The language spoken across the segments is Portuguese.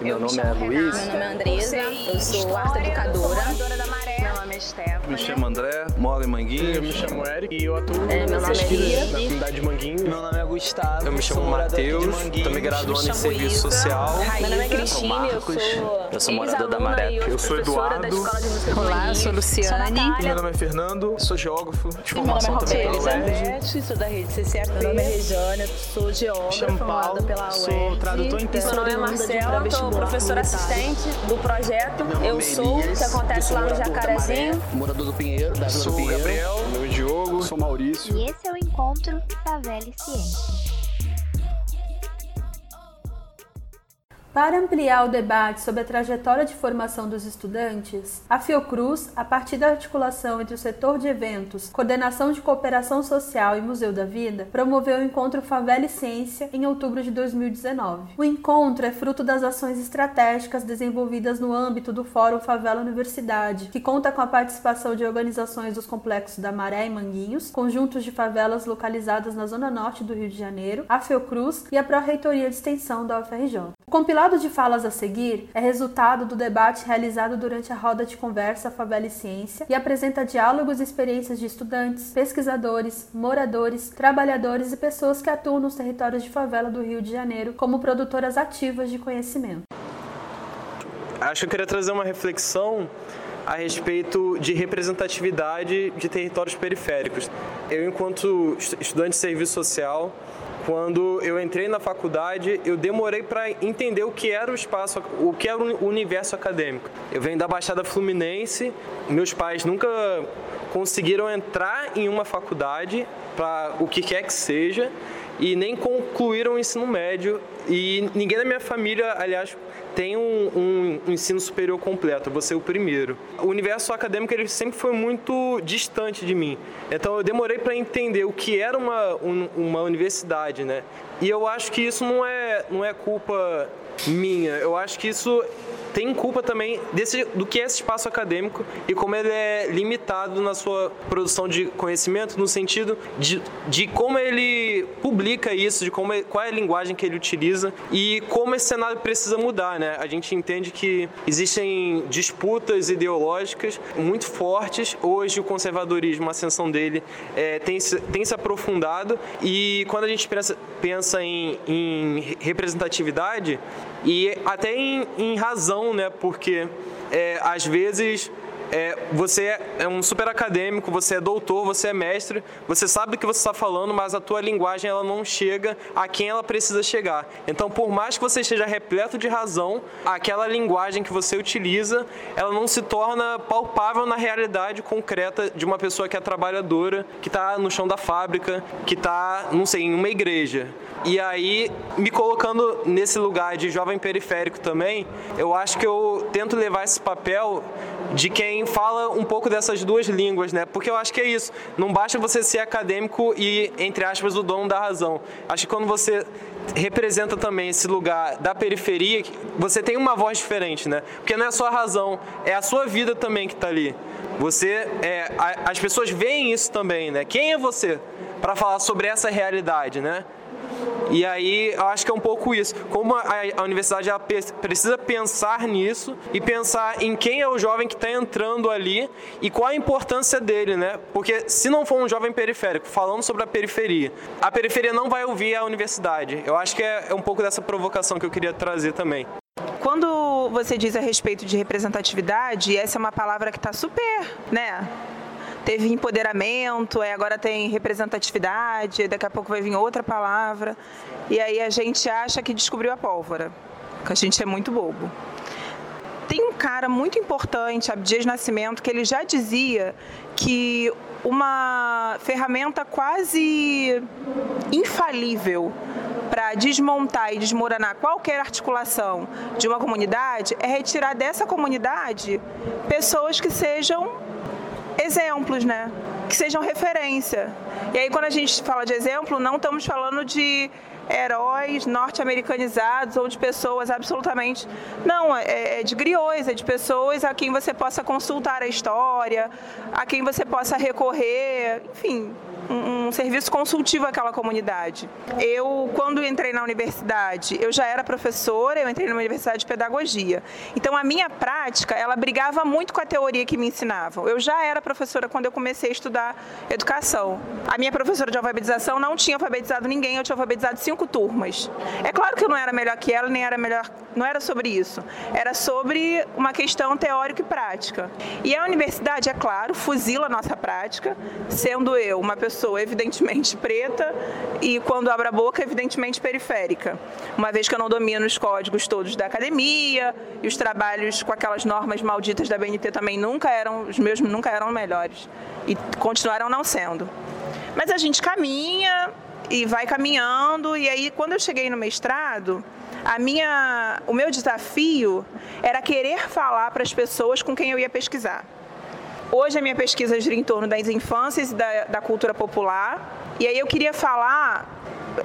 Meu nome é Luiz. Meu nome é Andresa, eu sou arte educadora. Nome é Stephanie. Me chamo André, moro em Manguinhos. Eu me chamo Eric e eu atuo É, meu nome é pesquisa na comunidade de Manguinhos. Meu nome é Gustavo. Eu me chamo sou Matheus, Manguinhos. tô me graduando em serviço Isa. social. Meu nome é Cristine, eu Marcos. sou Eu sou morador da Maré. Eu sou da Eduardo. Escola de Música do Olá, eu sou Luciane. Meu nome é Fernando, sou geógrafo de Meu nome é formação também pela Roberta. UERJ. Elizabeth, sou da rede CCAP. Meu nome é Rejane, sou geógrafa, chamo formada pela sou UERJ. tradutor intensivo. Meu nome é Marcela, sou professora assistente do projeto Eu Sou, que acontece lá no Jacarezinho. Morador do Pinheiro, da Vila do Sou o Pinheiro. Gabriel, meu é Diogo. Sou Maurício. E esse é o encontro Favela e Ciência. Para ampliar o debate sobre a trajetória de formação dos estudantes, a Fiocruz, a partir da articulação entre o setor de eventos, coordenação de cooperação social e Museu da Vida, promoveu o encontro Favela e Ciência em outubro de 2019. O encontro é fruto das ações estratégicas desenvolvidas no âmbito do Fórum Favela Universidade, que conta com a participação de organizações dos complexos da Maré e Manguinhos, conjuntos de favelas localizadas na zona norte do Rio de Janeiro, a Fiocruz e a Pró-Reitoria de Extensão da UFRJ. O compilado de falas a seguir é resultado do debate realizado durante a roda de conversa Favela e Ciência e apresenta diálogos e experiências de estudantes, pesquisadores, moradores, trabalhadores e pessoas que atuam nos territórios de favela do Rio de Janeiro como produtoras ativas de conhecimento. Acho que eu queria trazer uma reflexão a respeito de representatividade de territórios periféricos. Eu, enquanto estu- estudante de serviço social, quando eu entrei na faculdade, eu demorei para entender o que era o espaço, o que era o universo acadêmico. Eu venho da Baixada Fluminense, meus pais nunca conseguiram entrar em uma faculdade para o que quer que seja e nem concluíram o ensino médio e ninguém da minha família, aliás, tem um, um ensino superior completo, ser o primeiro. O universo acadêmico ele sempre foi muito distante de mim, então eu demorei para entender o que era uma, um- uma universidade, né? E eu acho que isso não é, não é culpa minha, eu acho que isso tem culpa também desse, do que é esse espaço acadêmico e como ele é limitado na sua produção de conhecimento, no sentido de, de como ele publica isso, de como, qual é a linguagem que ele utiliza e como esse cenário precisa mudar, né? A gente entende que existem disputas ideológicas muito fortes. Hoje o conservadorismo, a ascensão dele é, tem, se, tem se aprofundado e quando a gente pensa, pensa em, em representatividade e até em, em razão, né? Porque é, às vezes é, você é um super acadêmico, você é doutor, você é mestre, você sabe do que você está falando, mas a tua linguagem ela não chega a quem ela precisa chegar. Então, por mais que você esteja repleto de razão, aquela linguagem que você utiliza, ela não se torna palpável na realidade concreta de uma pessoa que é trabalhadora, que está no chão da fábrica, que está, não sei, em uma igreja. E aí, me colocando nesse lugar de jovem periférico também, eu acho que eu tento levar esse papel de quem fala um pouco dessas duas línguas, né? Porque eu acho que é isso. Não basta você ser acadêmico e, entre aspas, o dono da razão. Acho que quando você representa também esse lugar da periferia, você tem uma voz diferente, né? Porque não é só a razão, é a sua vida também que está ali. Você, é, a- as pessoas veem isso também, né? Quem é você para falar sobre essa realidade, né? E aí, eu acho que é um pouco isso. Como a, a universidade precisa pensar nisso e pensar em quem é o jovem que está entrando ali e qual a importância dele, né? Porque se não for um jovem periférico falando sobre a periferia, a periferia não vai ouvir a universidade. Eu acho que é, é um pouco dessa provocação que eu queria trazer também. Quando você diz a respeito de representatividade, essa é uma palavra que está super, né? Teve empoderamento, agora tem representatividade, daqui a pouco vai vir outra palavra. E aí a gente acha que descobriu a pólvora, que a gente é muito bobo. Tem um cara muito importante, Abdias Nascimento, que ele já dizia que uma ferramenta quase infalível para desmontar e desmoronar qualquer articulação de uma comunidade é retirar dessa comunidade pessoas que sejam exemplos, né? Que sejam referência. E aí, quando a gente fala de exemplo, não estamos falando de heróis norte-americanizados ou de pessoas absolutamente. Não, é, é de griots, é de pessoas a quem você possa consultar a história, a quem você possa recorrer, enfim, um, serviço consultivo àquela comunidade. Eu, quando entrei na universidade, eu já era professora, eu entrei na universidade de pedagogia. Então, a minha prática, ela brigava muito com a teoria que me ensinavam. Eu já era professora quando eu comecei a estudar educação. A minha professora de alfabetização não tinha alfabetizado ninguém, eu tinha alfabetizado cinco turmas. É claro que eu não era melhor que ela, nem era melhor, não era sobre isso. Era sobre uma questão teórica e prática. E a universidade, é claro, fuzila a nossa prática, sendo eu uma pessoa evidentemente preta e quando abro a boca, evidentemente periférica. Uma vez que eu não domino os códigos todos da academia e os trabalhos com aquelas normas malditas da BNT também nunca eram, os meus nunca eram melhores e continuaram não sendo. Mas a gente caminha e vai caminhando e aí quando eu cheguei no mestrado, a minha, o meu desafio era querer falar para as pessoas com quem eu ia pesquisar. Hoje a minha pesquisa gira em torno das infâncias e da, da cultura popular. E aí eu queria falar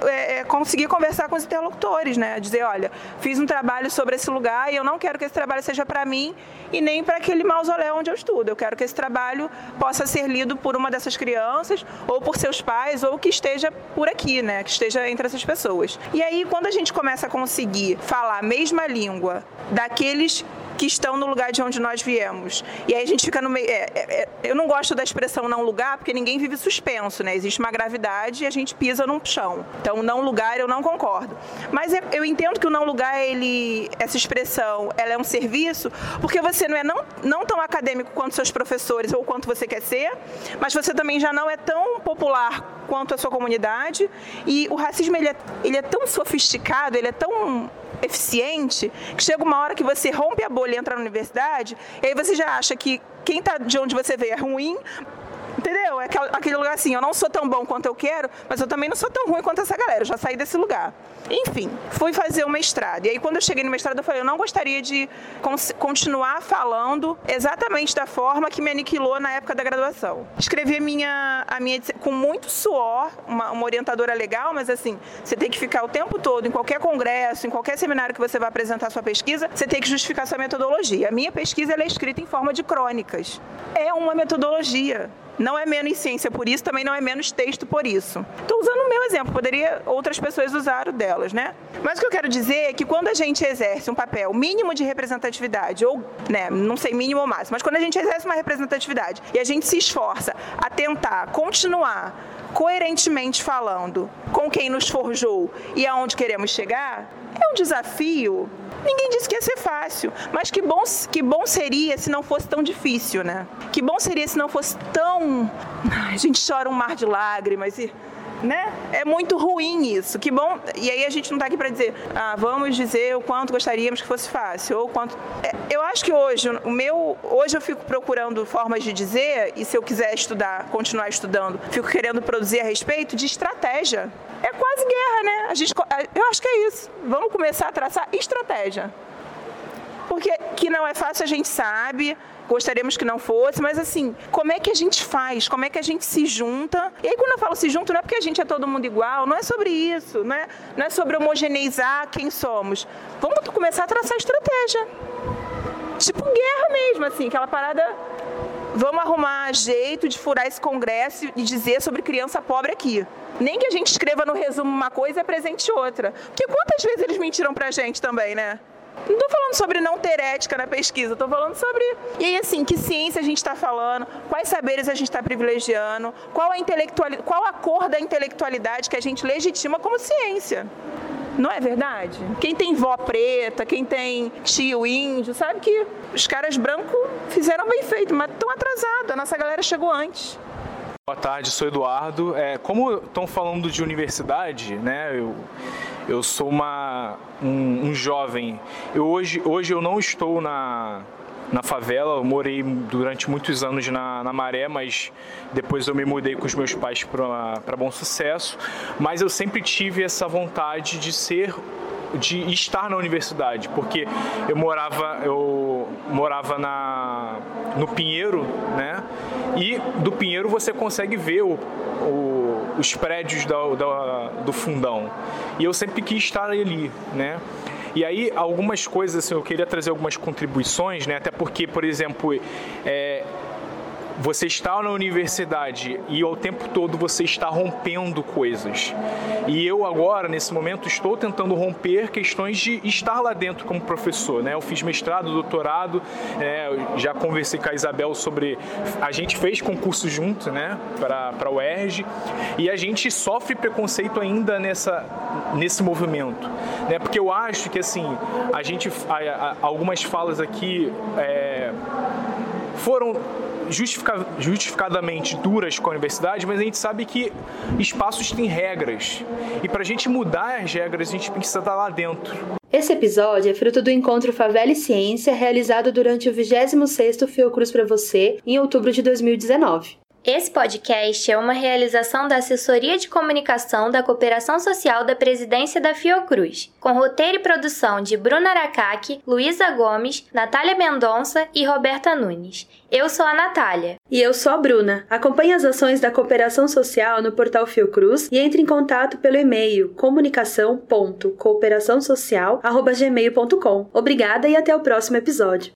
é, é, conseguir conversar com os interlocutores, né? Dizer, olha, fiz um trabalho sobre esse lugar e eu não quero que esse trabalho seja para mim e nem para aquele mausoléu onde eu estudo. Eu quero que esse trabalho possa ser lido por uma dessas crianças ou por seus pais ou que esteja por aqui, né? Que esteja entre essas pessoas. E aí, quando a gente começa a conseguir falar a mesma língua daqueles que estão no lugar de onde nós viemos. E aí a gente fica no meio. É, é, é, eu não gosto da expressão não lugar, porque ninguém vive suspenso, né? Existe uma gravidade e a gente pisa num chão. Então, não lugar eu não concordo. Mas eu entendo que o não lugar, ele, essa expressão, ela é um serviço, porque você não é não, não tão acadêmico quanto seus professores ou quanto você quer ser, mas você também já não é tão popular quanto a sua comunidade. E o racismo, ele é, ele é tão sofisticado, ele é tão eficiente, que chega uma hora que você rompe a bolha e entra na universidade, e aí você já acha que quem está de onde você veio é ruim, Entendeu? É aquele lugar assim, eu não sou tão bom quanto eu quero, mas eu também não sou tão ruim quanto essa galera, eu já saí desse lugar. Enfim, fui fazer o mestrado. E aí quando eu cheguei no mestrado eu falei, eu não gostaria de continuar falando exatamente da forma que me aniquilou na época da graduação. Escrevi a minha, a minha com muito suor, uma, uma orientadora legal, mas assim, você tem que ficar o tempo todo em qualquer congresso, em qualquer seminário que você vai apresentar sua pesquisa, você tem que justificar sua metodologia. A minha pesquisa é escrita em forma de crônicas. É uma metodologia. Não é menos ciência por isso, também não é menos texto por isso. Estou usando o meu exemplo, poderia outras pessoas usar o delas, né? Mas o que eu quero dizer é que quando a gente exerce um papel mínimo de representatividade, ou, né, não sei mínimo ou máximo, mas quando a gente exerce uma representatividade e a gente se esforça a tentar continuar coerentemente falando com quem nos forjou e aonde queremos chegar, é um desafio Ninguém disse que ia ser fácil, mas que bom, que bom seria se não fosse tão difícil, né? Que bom seria se não fosse tão. A gente chora um mar de lágrimas e né? É muito ruim isso. Que bom. E aí a gente não está aqui para dizer, ah, vamos dizer o quanto gostaríamos que fosse fácil ou quanto. É, eu acho que hoje o meu, hoje eu fico procurando formas de dizer e se eu quiser estudar, continuar estudando, fico querendo produzir a respeito de estratégia. É quase guerra, né? A gente, eu acho que é isso. Vamos começar a traçar estratégia. Porque que não é fácil a gente sabe, gostaríamos que não fosse, mas assim, como é que a gente faz? Como é que a gente se junta? E aí quando eu falo se junta, não é porque a gente é todo mundo igual, não é sobre isso, não é, não é sobre homogeneizar quem somos. Vamos começar a traçar estratégia. Tipo guerra mesmo, assim, aquela parada vamos arrumar jeito de furar esse congresso e dizer sobre criança pobre aqui. Nem que a gente escreva no resumo uma coisa e apresente outra. Porque quantas vezes eles mentiram pra gente também, né? Não estou falando sobre não ter ética na pesquisa, estou falando sobre. E aí, assim, que ciência a gente está falando, quais saberes a gente está privilegiando, qual a, intelectualidade, qual a cor da intelectualidade que a gente legitima como ciência. Não é verdade? Quem tem vó preta, quem tem tio índio, sabe que os caras brancos fizeram bem feito, mas estão atrasados. A nossa galera chegou antes. Boa tarde, sou Eduardo. É, como estão falando de universidade, né? Eu, eu sou uma, um, um, jovem. Eu hoje, hoje eu não estou na, na favela, eu morei durante muitos anos na, na Maré, mas depois eu me mudei com os meus pais para Bom Sucesso. Mas eu sempre tive essa vontade de ser de estar na universidade, porque eu morava, eu morava na, no Pinheiro, né? E do Pinheiro você consegue ver o, o, os prédios da, da, do fundão. E eu sempre quis estar ali, né? E aí, algumas coisas, assim, eu queria trazer algumas contribuições, né? Até porque, por exemplo, é, você está na universidade e ao tempo todo você está rompendo coisas. E eu agora, nesse momento, estou tentando romper questões de estar lá dentro como professor. Né? Eu fiz mestrado, doutorado, é, já conversei com a Isabel sobre. A gente fez concurso junto né, para a UERJ e a gente sofre preconceito ainda nessa, nesse movimento. Né? Porque eu acho que assim, a gente. algumas falas aqui é, foram justifica, justificadamente duras com a universidade, mas a gente sabe que espaços têm regras. E para a gente mudar as regras, a gente precisa estar lá dentro. Esse episódio é fruto do encontro Favela e Ciência, realizado durante o 26º Fiocruz para Você, em outubro de 2019. Esse podcast é uma realização da Assessoria de Comunicação da Cooperação Social da Presidência da Fiocruz, com roteiro e produção de Bruna Aracaque, Luísa Gomes, Natália Mendonça e Roberta Nunes. Eu sou a Natália. E eu sou a Bruna. Acompanhe as ações da Cooperação Social no portal Fiocruz e entre em contato pelo e-mail comunicação.cooperaçãosocial.gmail.com. Obrigada e até o próximo episódio.